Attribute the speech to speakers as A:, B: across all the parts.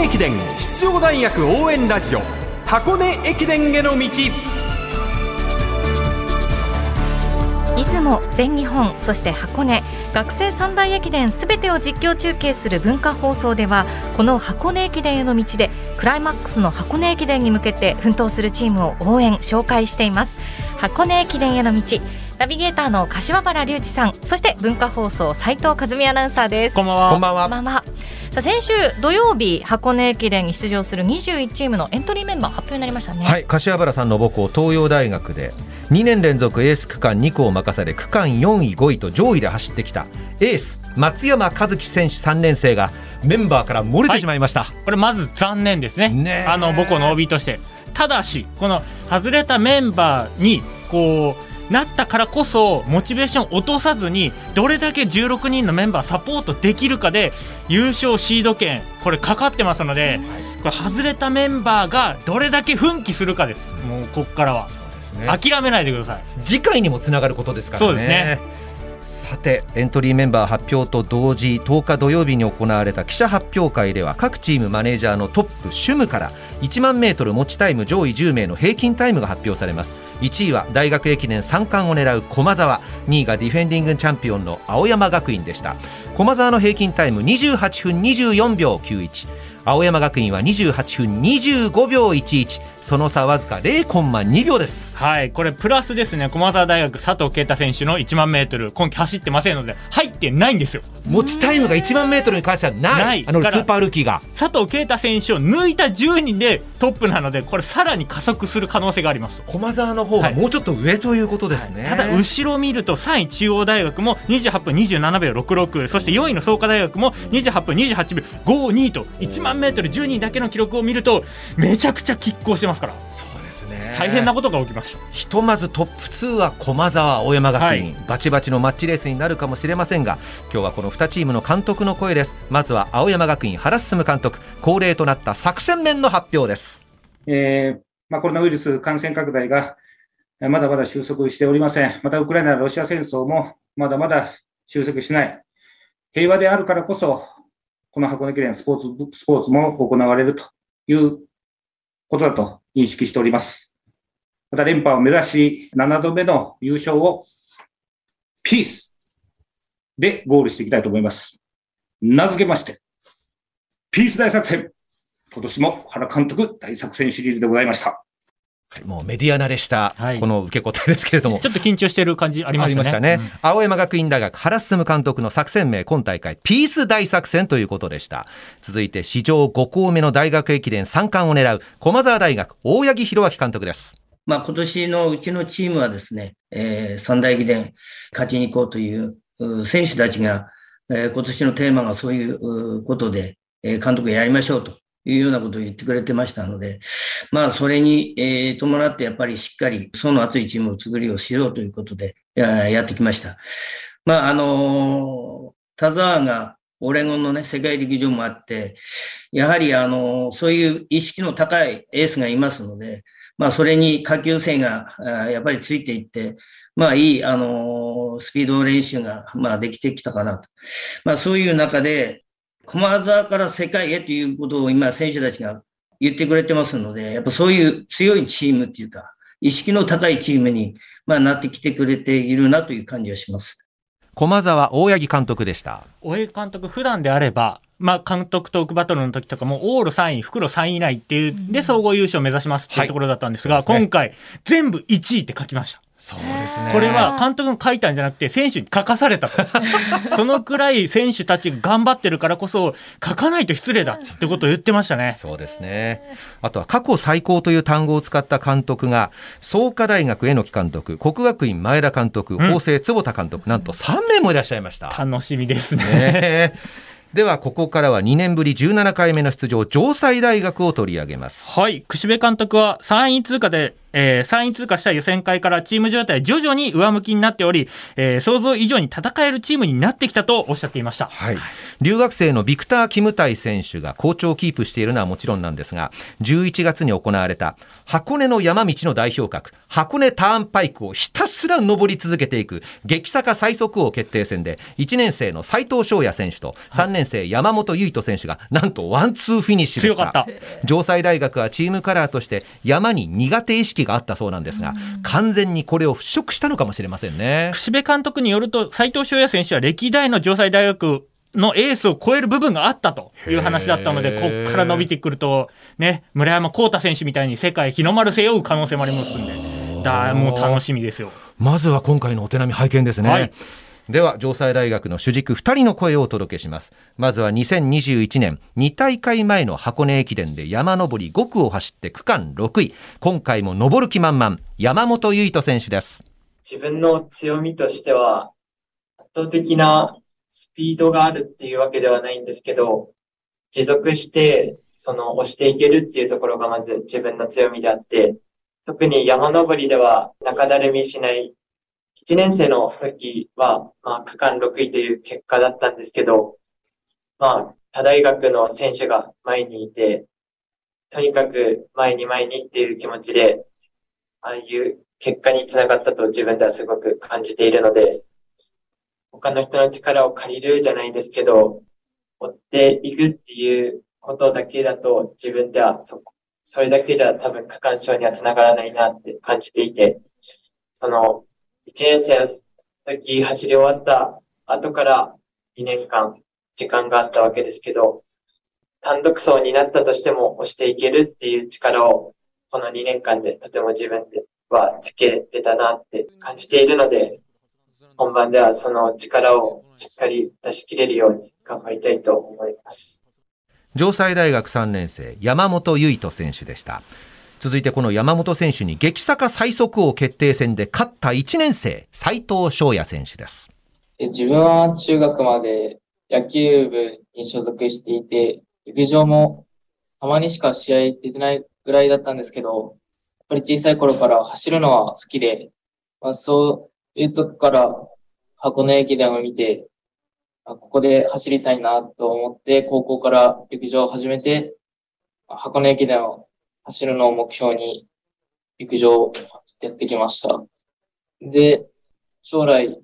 A: 根駅伝出場大学応援ラジオ箱根駅伝への道。
B: 出雲全日本そして箱根。学生三大駅伝すべてを実況中継する文化放送ではこの箱根駅伝への道でクライマックスの箱根駅伝に向けて奮闘するチームを応援紹介しています。箱根駅伝への道。ナビゲーターの柏原隆二さんそして文化放送斉藤和美アナウンサーです。
C: こんばんは。
D: こんばんは。
B: こんばんはさあ先週土曜日箱根駅伝に出場する21チームのエントリーメンバー発表になりましたね。
D: はい、柏原さんの母校東洋大学で2年連続エース区間2区を任され区間4位5位と上位で走ってきたエース松山和樹選手3年生がメンバーから漏れてしまいました、
C: これまず残念ですね。
D: ねえ。
C: あの母校の OB として。ただしこの外れたメンバーにこうなったからこそモチベーション落とさずにどれだけ16人のメンバーサポートできるかで優勝シード権これかかってますのでこれ外れたメンバーがどれだけ奮起するかです。もうここからは。
D: ね。
C: 諦めないでください。
D: 次回にもつながることですからね。
C: そうですね。
D: さてエントリーメンバー発表と同時10日土曜日に行われた記者発表会では各チームマネージャーのトップシュムから1万メートル持ちタイム上位10名の平均タイムが発表されます1位は大学駅伝3冠を狙う駒澤2位がディフェンディングチャンピオンの青山学院でした駒澤の平均タイム28分24秒91青山学院は28分25秒11その差わずか0コンマ2秒です。
C: はいこれプラスですね。駒澤大学佐藤圭太選手の1万メートル。今季走ってませんので入ってないんですよ。
D: 持ちタイムが1万メートルに関してはない。あのスーパールーキーが。
C: 佐藤圭太選手を抜いた10人でトップなのでこれさらに加速する可能性があります。と。
D: 駒澤の方がもうちょっと上ということですね、
C: ただ後ろを見ると3位中央大学も28分27秒66そして4位の創価大学も28分28秒52と1万メートル10人だけの記録を見るとめちゃくちゃ拮抗してますから。
D: そうですね。
C: 大変なことが起きました。
D: ひとまずトップ2は駒澤青山学院、
C: はい。
D: バチバチのマッチレースになるかもしれませんが今日はこの2チームの監督の声です。まずは青山学院原進監督。恒例となった作戦面の発表です。
E: えーまあ、コロナウイルス感染拡大がえーまだまだ収束しておりません。また、ウクライナ・ロシア戦争もまだまだ収束しない。平和であるからこそ、この箱根駅伝スポーツ、スポーツも行われるということだと認識しております。また、連覇を目指し、7度目の優勝を、ピースでゴールしていきたいと思います。名付けまして、ピース大作戦。今年も原監督大作戦シリーズでございました。
D: はいもうメディア慣れした
C: はい。
D: この受け答えですけれども、
C: ちょっと緊張してる感じありましたね。うん。
D: 青山学院大学原進監督の作戦名今大会ピース大作戦ということでした。続いて史上5校目の大学駅伝3冠を狙う駒澤大学大八木弘明監督です。
F: まあ、今年のうちのチームはですね、えー三大駅伝勝ちに行こうというう選手たちが、えー今年のテーマがそういううことで、えー監督やりましょうというようなことを言ってくれてましたので、まあ、それに、えー伴ってやっぱりしっかり層の厚いチームを作りをしようということでややってきました。まあ、あの田沢がオレゴンのね、世界陸上もあって、やはりあのそういう意識の高いエースがいますので、まあ、それに下級生が、やっぱりついていって、まあ、いい、あのスピード練習が、まあ、できてきたかなと。まあ、そういう中で、駒澤から世界へということを今、選手たちが言ってくれてますので、やっぱそういう強いチームっていうか、意識の高いチームに、まあ、なってきてくれているなという感じがします。
D: 駒澤大八木監督でした
C: 大江監督、普段であれば、まあ、監督トークバトルの時とかも、往路3位、袋3位以内っていう、で、総合優勝を目指しますっていうところだったんですが、
D: はいすね
C: 今回、全部1位って書きました。
D: そうですね
C: これは監督が書いたんじゃなくて、選手に書かされたと。そのくらい選手たちが頑張ってるからこそ、書かないと失礼だってことを言ってましたね。
D: そうですね。あとは過去最高という単語を使った監督が、創価大学榎木監督、国学院前田監督、
C: ん
D: 法政坪田監督、なんと3名もいらっしゃいました。
C: 楽しみですね。
D: ねえでは、ここからは2年ぶり17回目の出場、城西大学を取り上げます。
C: はい、串部監督は3位通過でえー、3位通過した予選会からチーム状態徐々に上向きになっており、えー、想像以上に戦えるチームになってきたとおっしゃっていました。
D: はい。留学生のビクター・キムタイ選手が好調をキープしているのはもちろんなんですが、11月に行われた箱根の山道の代表格、箱根ターンパイクをひたすら登り続けていく激坂最速王決定戦で、1年生の斉藤翔也選手と3年生山本唯斗選手がなんとワンツーフィニッシュでした。
C: 強かった。
D: 城西大学はチームカラーとして山に苦手意識があったそうなんですが、完全にこれを払拭したのかもしれませんね。
C: 串部監督によると、斉藤翔也選手は歴代の城西大学のエースを超える部分があったという話だったので、ここから伸びてくると、ね、村山幸太選手みたいに世界日の丸背負う可能性もありますんで、だもう楽しみですよ。
D: まずは今回のお手並み拝見ですね。はいでは城西大学の主軸2人の声をお届けします。まずは2021年2大会前の箱根駅伝で山登り5区を走って区間6位。今回も登る気満々山本唯斗選手です。
G: 自分の強みとしては圧倒的なスピードがあるっていうわけではないんですけど持続してその押していけるっていうところがまず自分の強みであって特に山登りでは中だるみしない1年生の時は、まあ、区間6位という結果だったんですけど、まあ、他大学の選手が前にいて、とにかく前に前にっていう気持ちで、ああいう結果につながったと自分ではすごく感じているので、他の人の力を借りるじゃないですけど、追っていくっていうことだけだと自分ではそ、それだけじゃ多分区間賞にはつながらないなって感じていて、その1年生の時走り終わった後から2年間時間があったわけですけど、単独走になったとしても押していけるっていう力をこの2年間でとても自分ではつけれたなって感じているので、本番ではその力をしっかり出し切れるように頑張りたいと思います。
D: 城西大学3年生山本唯斗選手でした。続いてこの山本選手に激坂最速王決定戦で勝った1年生、斉藤翔也選手です。
H: 自分は中学まで野球部に所属していて、陸上もたまにしか試合出てないぐらいだったんですけど、やっぱり小さい頃から走るのは好きで、まあ、そういうとこから箱根駅伝を見て、ここで走りたいなと思って、高校から陸上を始めて、箱根駅伝を走るのを目標に陸上やってきました。で、将来、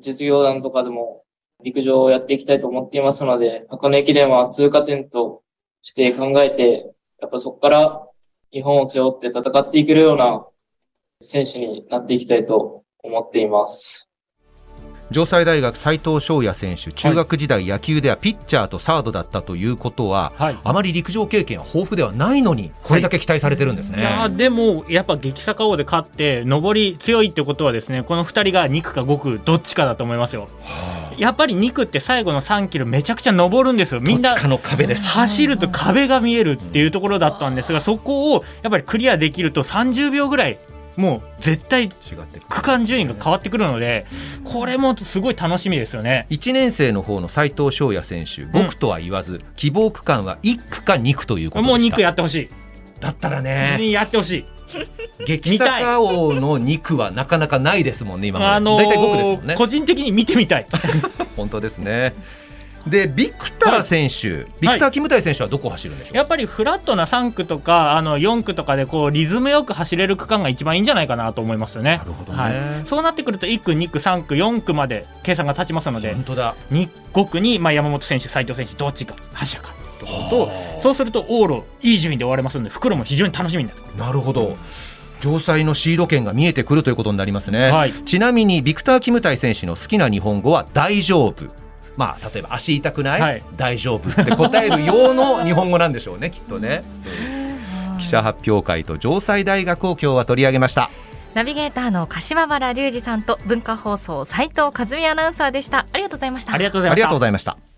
H: 実業団とかでも陸上をやっていきたいと思っていますので、箱根駅伝は通過点として考えて、やっぱそこから日本を背負って戦っていけるような選手になっていきたいと思っています。
D: 城西大学斉藤翔也選手中学時代野球ではピッチャーとサードだったということは、はい、あまり陸上経験は豊富ではないのにこれだけ期待されてるんですね、
C: はい、でもやっぱ激坂王で勝って上り強いってことはですねこの2人が2区か5区どっちかだと思いますよ、はあ、やっぱり2区って最後の3キロめちゃくちゃ上るんですよ。みんな
D: の壁です。
C: 走ると壁が見えるっていうところだったんですがそこをやっぱりクリアできると30秒ぐらいもう絶対区間順位が変わってくるので、これもすごい楽しみですよね
D: 1年生の方の斉藤翔也選手、5区とは言わず、うん、希望区間は1区か2区ということ
C: もう2区やってほしい。
D: だったらね、
C: やってほしい。
D: 激坂王の2区はなかなかないですもんね、今まで。あのー、大体5区ですもんね。
C: 個人的に見てみたい。
D: 本当ですね。でビクター選手、はい、ビクター・キムタイ選手はどこを走るんでしょう、
C: やっぱりフラットな3区とかあの4区とかでこうリズムよく走れる区間が一番いいんじゃないかなと思いますよね。
D: なるほど、ね、はい、
C: そうなってくると1区、2区、3区、4区まで計算が立ちますので
D: 本当だ。
C: 2 5区にまあ山本選手、斉藤選手どっちが走るかというとそうすると往路いい順位で終われますので袋も非常に楽しみになる
D: なるほど。城西のシード権が見えてくるということになりますね、はい、ちなみにビクター・キムタイ選手の好きな日本語は大丈夫まあ、例えば足痛くない、はい、大丈夫って答える用の日本語なんでしょうね きっとね。記者発表会と城西大学を今日は取り上げました。
B: ナビゲーターの柏原隆二さんと文化放送斉藤和美アナウンサーでした。ありがとうございました。
C: ありがとうございました。